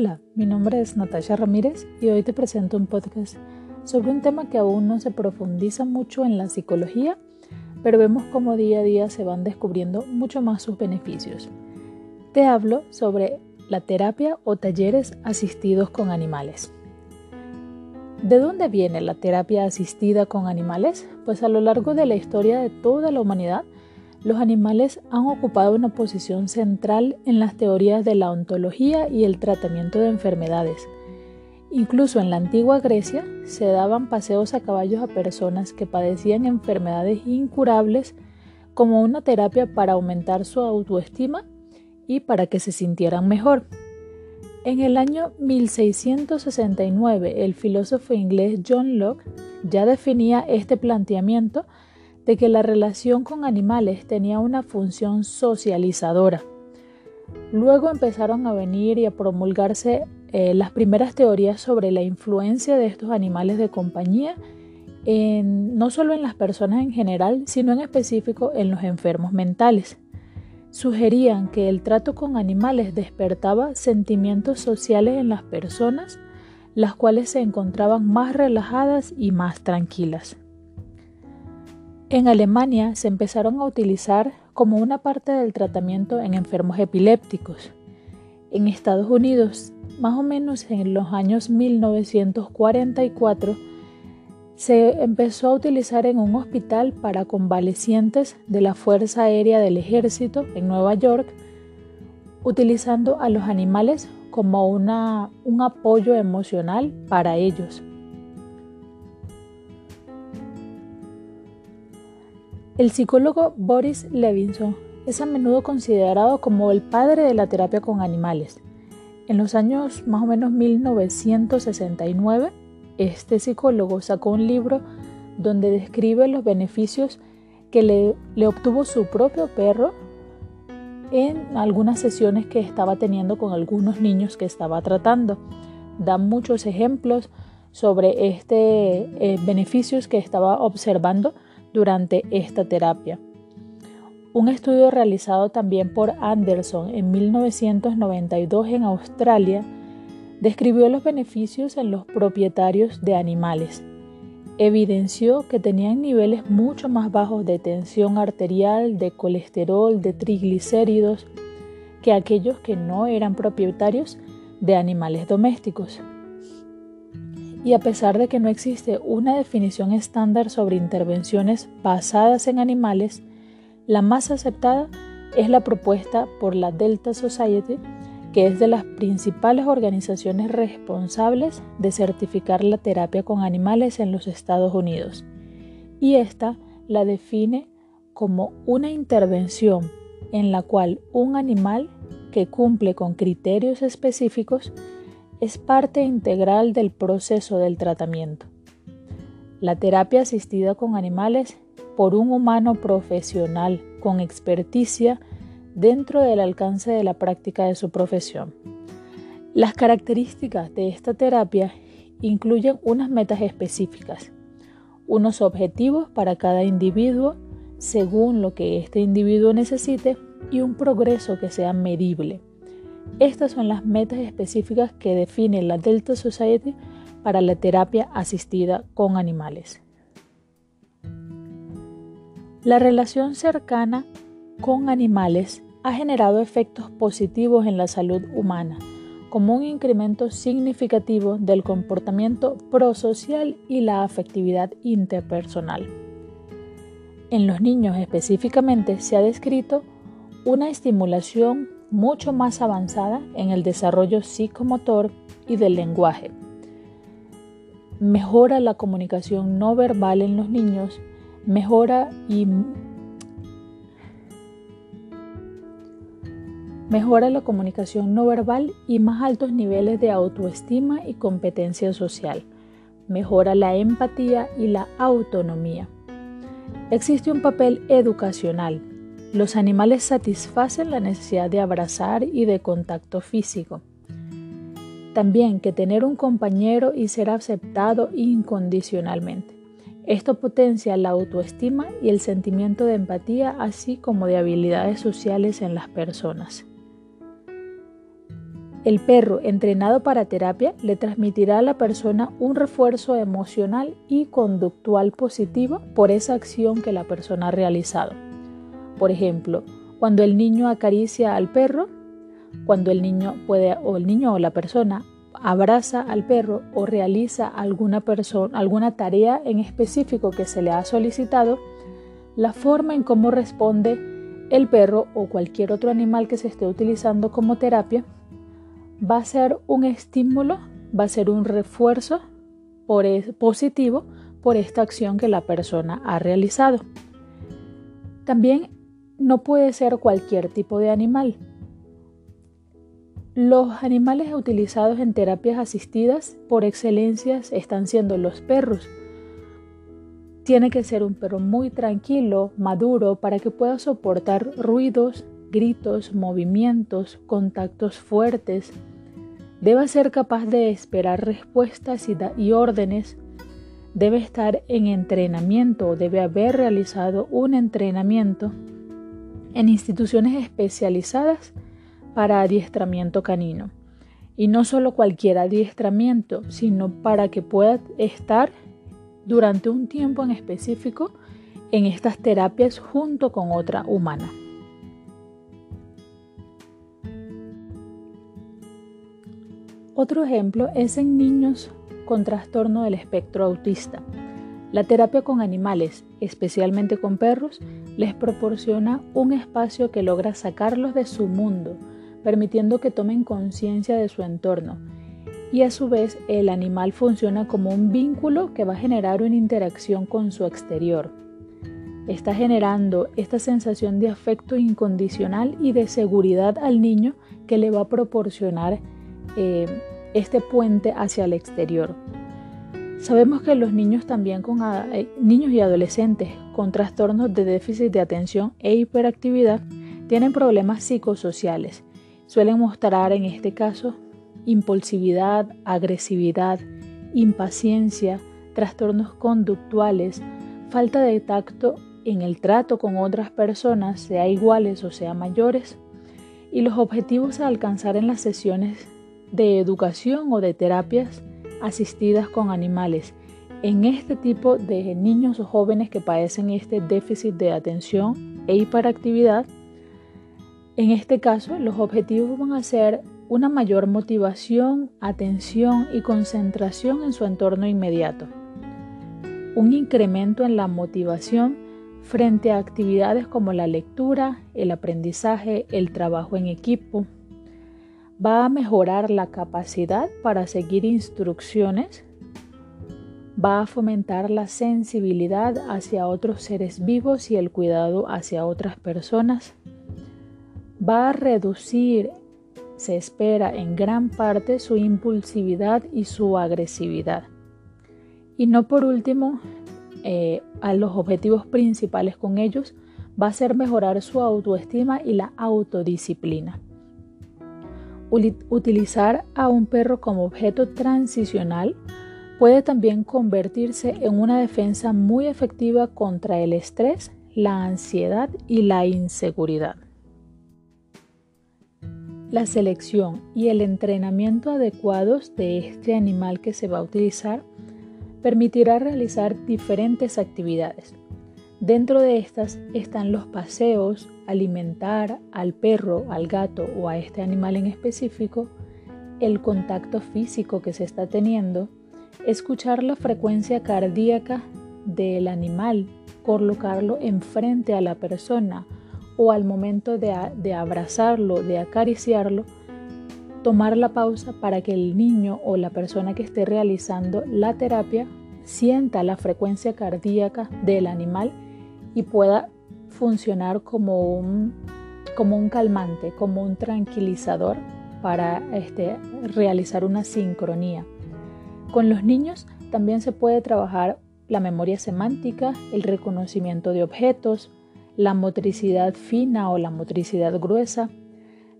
Hola, mi nombre es Natasha Ramírez y hoy te presento un podcast sobre un tema que aún no se profundiza mucho en la psicología, pero vemos cómo día a día se van descubriendo mucho más sus beneficios. Te hablo sobre la terapia o talleres asistidos con animales. ¿De dónde viene la terapia asistida con animales? Pues a lo largo de la historia de toda la humanidad, los animales han ocupado una posición central en las teorías de la ontología y el tratamiento de enfermedades. Incluso en la antigua Grecia se daban paseos a caballos a personas que padecían enfermedades incurables como una terapia para aumentar su autoestima y para que se sintieran mejor. En el año 1669 el filósofo inglés John Locke ya definía este planteamiento de que la relación con animales tenía una función socializadora. Luego empezaron a venir y a promulgarse eh, las primeras teorías sobre la influencia de estos animales de compañía no solo en las personas en general, sino en específico en los enfermos mentales. Sugerían que el trato con animales despertaba sentimientos sociales en las personas, las cuales se encontraban más relajadas y más tranquilas. En Alemania se empezaron a utilizar como una parte del tratamiento en enfermos epilépticos. En Estados Unidos, más o menos en los años 1944, se empezó a utilizar en un hospital para convalecientes de la Fuerza Aérea del Ejército en Nueva York, utilizando a los animales como una, un apoyo emocional para ellos. El psicólogo Boris Levinson es a menudo considerado como el padre de la terapia con animales. En los años más o menos 1969, este psicólogo sacó un libro donde describe los beneficios que le, obtuvo su propio perro en algunas sesiones que estaba teniendo con algunos niños que estaba tratando. Da muchos ejemplos sobre estos eh, beneficios que estaba observando durante esta terapia. Un estudio realizado también por Anderson en 1992 en Australia describió los beneficios en los propietarios de animales. Evidenció que tenían niveles mucho más bajos de tensión arterial, de colesterol, de triglicéridos que aquellos que no eran propietarios de animales domésticos y a pesar de que no existe una definición estándar sobre intervenciones basadas en animales, la más aceptada es la propuesta por la Delta Society, que es de las principales organizaciones responsables de certificar la terapia con animales en los Estados Unidos. Y esta la define como una intervención en la cual un animal que cumple con criterios específicos es parte integral del proceso del tratamiento. La terapia asistida con animales por un humano profesional con experticia dentro del alcance de la práctica de su profesión. Las características de esta terapia incluyen unas metas específicas, unos objetivos para cada individuo según lo que este individuo necesite y un progreso que sea medible. Estas son las metas específicas que define la Delta Society para la terapia asistida con animales. La relación cercana con animales ha generado efectos positivos en la salud humana, como un incremento significativo del comportamiento prosocial y la afectividad interpersonal. En los niños específicamente se ha descrito una estimulación mucho más avanzada en el desarrollo psicomotor y del lenguaje. Mejora la comunicación no verbal en los niños, mejora y mejora la comunicación no verbal y más altos niveles de autoestima y competencia social. Mejora la empatía y la autonomía. Existe un papel educacional los animales satisfacen la necesidad de abrazar y de contacto físico. También que tener un compañero y ser aceptado incondicionalmente. Esto potencia la autoestima y el sentimiento de empatía, así como de habilidades sociales en las personas. El perro entrenado para terapia le transmitirá a la persona un refuerzo emocional y conductual positivo por esa acción que la persona ha realizado. Por ejemplo, cuando el niño acaricia al perro, cuando el niño puede o el niño o la persona abraza al perro o realiza alguna, alguna tarea en específico que se le ha solicitado, la forma en cómo responde el perro o cualquier otro animal que se esté utilizando como terapia va a ser un estímulo, va a ser un refuerzo por positivo por esta acción que la persona ha realizado. También no puede ser cualquier tipo de animal. Los animales utilizados en terapias asistidas por excelencia están siendo los perros. Tiene que ser un perro muy tranquilo, maduro, para que pueda soportar ruidos, gritos, movimientos, contactos fuertes. Debe ser capaz de esperar respuestas y, órdenes. Debe estar en entrenamiento o debe haber realizado un entrenamiento en instituciones especializadas para adiestramiento canino. Y no solo cualquier adiestramiento, sino para que pueda estar durante un tiempo en específico en estas terapias junto con otra humana. Otro ejemplo es en niños con trastorno del espectro autista. La terapia con animales, especialmente con perros, les proporciona un espacio que logra sacarlos de su mundo, permitiendo que tomen conciencia de su entorno. Y a su vez el animal funciona como un vínculo que va a generar una interacción con su exterior. Está generando esta sensación de afecto incondicional y de seguridad al niño que le va a proporcionar eh, este puente hacia el exterior. Sabemos que los niños también eh, niños y adolescentes con trastornos de déficit de atención e hiperactividad tienen problemas psicosociales. Suelen mostrar en este caso impulsividad, agresividad, impaciencia, trastornos conductuales, falta de tacto en el trato con otras personas, sea iguales o sea mayores, y los objetivos a alcanzar en las sesiones de educación o de terapias asistidas con animales. En este tipo de niños o jóvenes que padecen este déficit de atención e hiperactividad, en este caso, los objetivos van a ser una mayor motivación, atención y concentración en su entorno inmediato. Un incremento en la motivación frente a actividades como la lectura, el aprendizaje, el trabajo en equipo. Va a mejorar la capacidad para seguir instrucciones. Va a fomentar la sensibilidad hacia otros seres vivos y el cuidado hacia otras personas va a reducir, se espera en gran parte, su impulsividad y su agresividad. Y no por último, eh, a los objetivos principales con ellos va a ser mejorar su autoestima y la autodisciplina. Utilizar a un perro como objeto transicional puede también convertirse en una defensa muy efectiva contra el estrés, la ansiedad y la inseguridad. La selección y el entrenamiento adecuados de este animal que se va a utilizar permitirá realizar diferentes actividades. Dentro de estas están los paseos, alimentar al perro, al gato o a este animal en específico, el contacto físico que se está teniendo, escuchar la frecuencia cardíaca del animal, colocarlo enfrente a la persona o al momento de, abrazarlo, de acariciarlo, tomar la pausa para que el niño o la persona que esté realizando la terapia sienta la frecuencia cardíaca del animal y pueda funcionar como un, como un calmante, como un tranquilizador para este, realizar una sincronía. Con los niños también se puede trabajar la memoria semántica, el reconocimiento de objetos, la motricidad fina o la motricidad gruesa,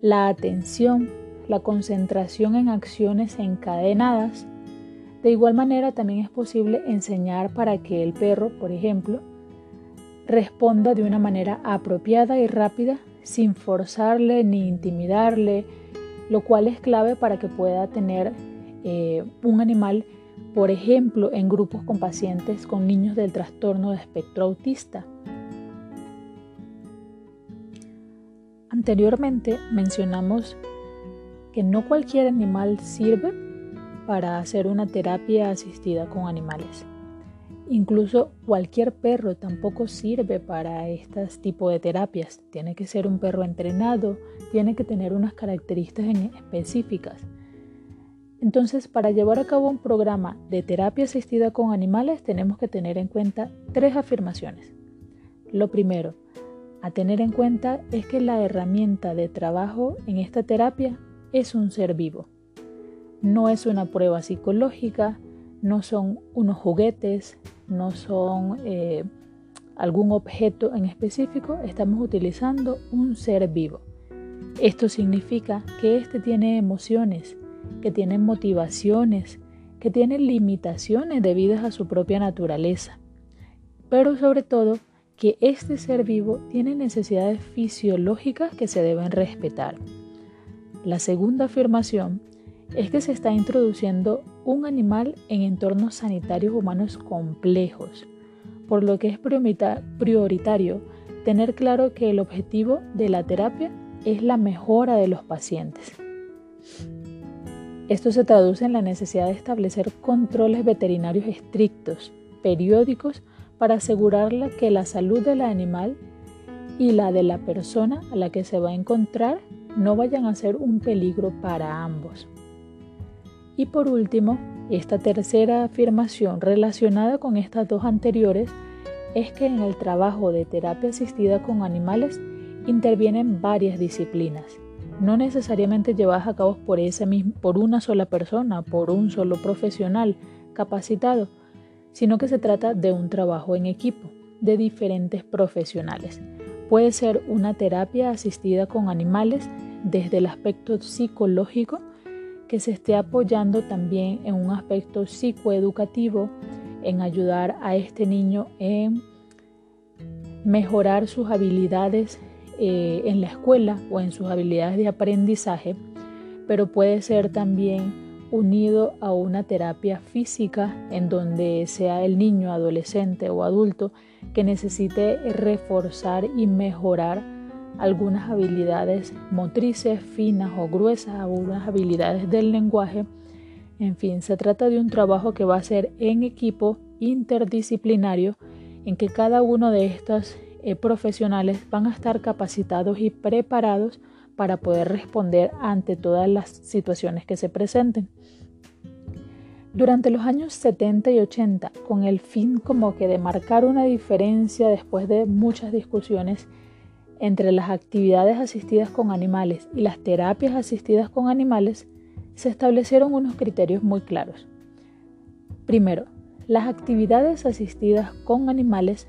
la atención, la concentración en acciones encadenadas. De igual manera también es posible enseñar para que el perro, por ejemplo, responda de una manera apropiada y rápida sin forzarle ni intimidarle lo cual es clave para que pueda tener eh, un animal, por ejemplo, en grupos con pacientes con niños del trastorno de espectro autista. Anteriormente mencionamos que no cualquier animal sirve para hacer una terapia asistida con animales. Incluso cualquier perro tampoco sirve para este tipo de terapias. Tiene que ser un perro entrenado, tiene que tener unas características específicas. Entonces, para llevar a cabo un programa de terapia asistida con animales tenemos que tener en cuenta tres afirmaciones. Lo primero, a tener en cuenta es que la herramienta de trabajo en esta terapia es un ser vivo. No es una prueba psicológica, no son unos juguetes, no son eh, algún objeto en específico, estamos utilizando un ser vivo. Esto significa que éste tiene emociones, que tiene motivaciones, que tiene limitaciones debidas a su propia naturaleza, pero sobre todo que este ser vivo tiene necesidades fisiológicas que se deben respetar. La segunda afirmación es que se está introduciendo un animal en entornos sanitarios humanos complejos, por lo que es prioritario tener claro que el objetivo de la terapia es la mejora de los pacientes. Esto se traduce en la necesidad de establecer controles veterinarios estrictos, periódicos, para asegurarle que la salud del animal y la de la persona a la que se va a encontrar no vayan a ser un peligro para ambos. Y por último, esta tercera afirmación relacionada con estas dos anteriores es que en el trabajo de terapia asistida con animales intervienen varias disciplinas, no necesariamente llevadas a cabo por, por una sola persona, por un solo profesional capacitado, sino que se trata de un trabajo en equipo de diferentes profesionales. Puede ser una terapia asistida con animales desde el aspecto psicológico, que se esté apoyando también en un aspecto psicoeducativo, en ayudar a este niño en mejorar sus habilidades eh, en la escuela o en sus habilidades de aprendizaje, pero puede ser también unido a una terapia física en donde sea el niño, adolescente o adulto que necesite reforzar y mejorar algunas habilidades motrices finas o gruesas, algunas habilidades del lenguaje. En fin, se trata de un trabajo que va a ser en equipo interdisciplinario en que cada uno de estos eh, profesionales van a estar capacitados y preparados para poder responder ante todas las situaciones que se presenten. Durante los años 70 y 80, con el fin como que de marcar una diferencia después de muchas discusiones entre las actividades asistidas con animales y las terapias asistidas con animales, se establecieron unos criterios muy claros. Primero, las actividades asistidas con animales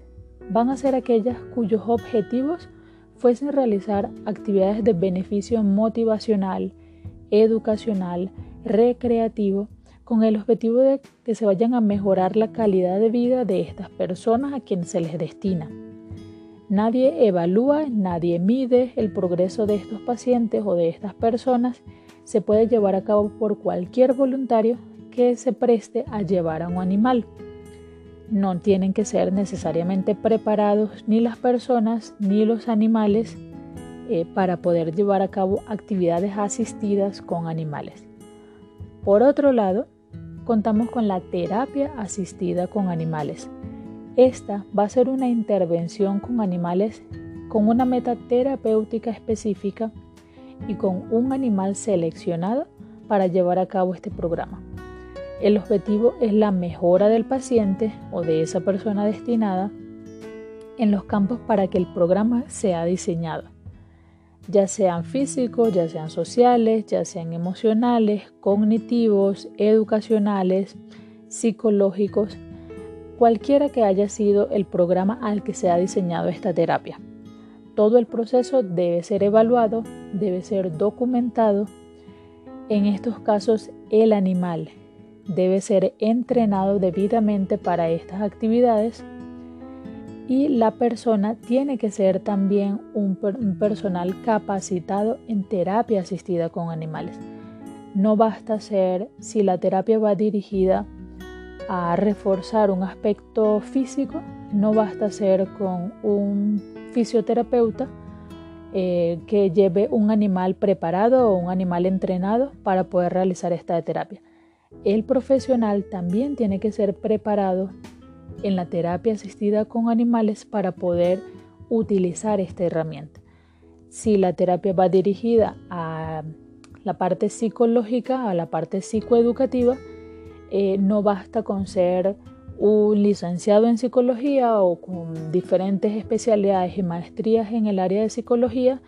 van a ser aquellas cuyos objetivos fuesen realizar actividades de beneficio motivacional, educacional, recreativo, con el objetivo de que se vayan a mejorar la calidad de vida de estas personas a quienes se les destina. Nadie evalúa, nadie mide el progreso de estos pacientes o de estas personas. Se puede llevar a cabo por cualquier voluntario que se preste a llevar a un animal. No tienen que ser necesariamente preparados ni las personas ni los animales eh, para poder llevar a cabo actividades asistidas con animales. Por otro lado, contamos con la terapia asistida con animales esta va a ser una intervención con animales con una meta terapéutica específica y con un animal seleccionado para llevar a cabo este programa. El objetivo es la mejora del paciente o de esa persona destinada en los campos para que el programa sea diseñado, ya sean físicos, ya sean sociales, ya sean emocionales, cognitivos, educacionales, psicológicos, cualquiera que haya sido el programa al que se ha diseñado esta terapia. Todo el proceso debe ser evaluado, debe ser documentado. En estos casos, el animal debe ser entrenado debidamente para estas actividades y la persona tiene que ser también un, personal capacitado en terapia asistida con animales. No basta ser, si la terapia va dirigida a reforzar un aspecto físico, no basta ser con un fisioterapeuta eh, que lleve un animal preparado o un animal entrenado para poder realizar esta terapia. El profesional también tiene que ser preparado en la terapia asistida con animales para poder utilizar esta herramienta. Si la terapia va dirigida a la parte psicológica, a la parte psicoeducativa, eh, no basta con ser un licenciado en psicología o con diferentes especialidades y maestrías en el área de psicología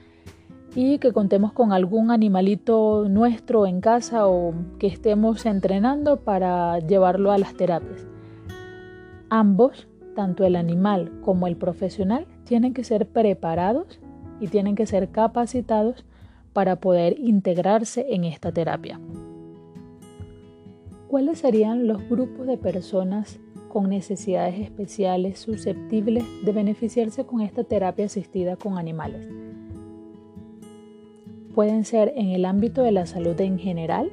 y que contemos con algún animalito nuestro en casa o que estemos entrenando para llevarlo a las terapias. Ambos, tanto el animal como el profesional, tienen que ser preparados y tienen que ser capacitados para poder integrarse en esta terapia. ¿Cuáles serían los grupos de personas con necesidades especiales susceptibles de beneficiarse con esta terapia asistida con animales? Pueden ser en el ámbito de la salud en general,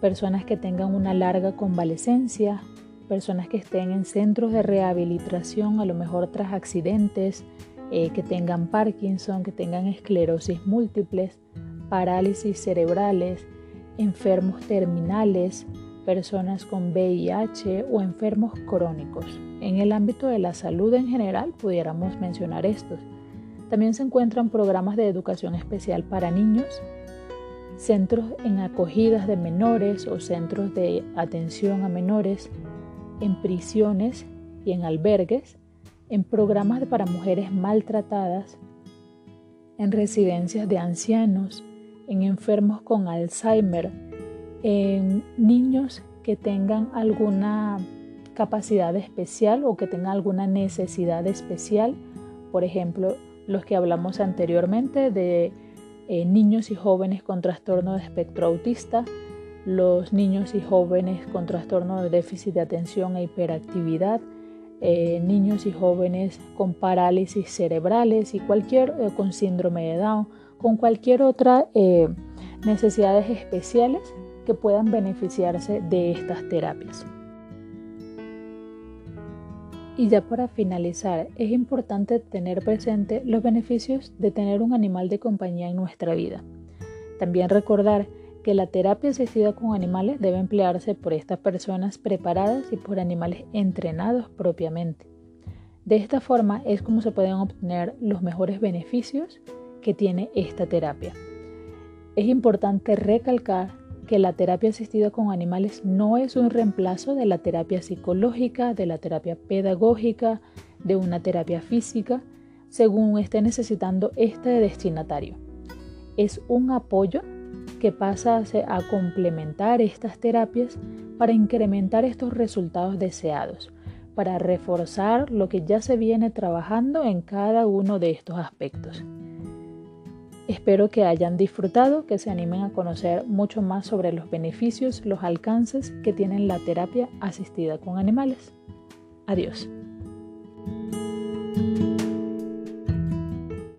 personas que tengan una larga convalecencia, personas que estén en centros de rehabilitación, a lo mejor tras accidentes, eh, que tengan Parkinson, que tengan esclerosis múltiples, parálisis cerebrales, enfermos terminales, personas con VIH o enfermos crónicos. En el ámbito de la salud en general pudiéramos mencionar estos. También se encuentran programas de educación especial para niños, centros en acogidas de menores o centros de atención a menores, en prisiones y en albergues, en programas para mujeres maltratadas, en residencias de ancianos, en enfermos con Alzheimer, en niños que tengan alguna capacidad especial o que tengan alguna necesidad especial, por ejemplo, los que hablamos anteriormente de eh, niños y jóvenes con trastorno de espectro autista, los niños y jóvenes con trastorno de déficit de atención e hiperactividad, eh, niños y jóvenes con parálisis cerebrales y cualquier eh, con síndrome de Down, con cualquier otra eh, necesidades especiales que puedan beneficiarse de estas terapias. Y ya para finalizar, es importante tener presente los beneficios de tener un animal de compañía en nuestra vida. También recordar que la terapia asistida con animales debe emplearse por estas personas preparadas y por animales entrenados propiamente. De esta forma es como se pueden obtener los mejores beneficios que tiene esta terapia. Es importante recalcar que la terapia asistida con animales no es un reemplazo de la terapia psicológica, de la terapia pedagógica, de una terapia física, según esté necesitando este destinatario. Es un apoyo que pasa a complementar estas terapias para incrementar estos resultados deseados, para reforzar lo que ya se viene trabajando en cada uno de estos aspectos. Espero que hayan disfrutado, que se animen a conocer mucho más sobre los beneficios, los alcances que tiene la terapia asistida con animales. Adiós.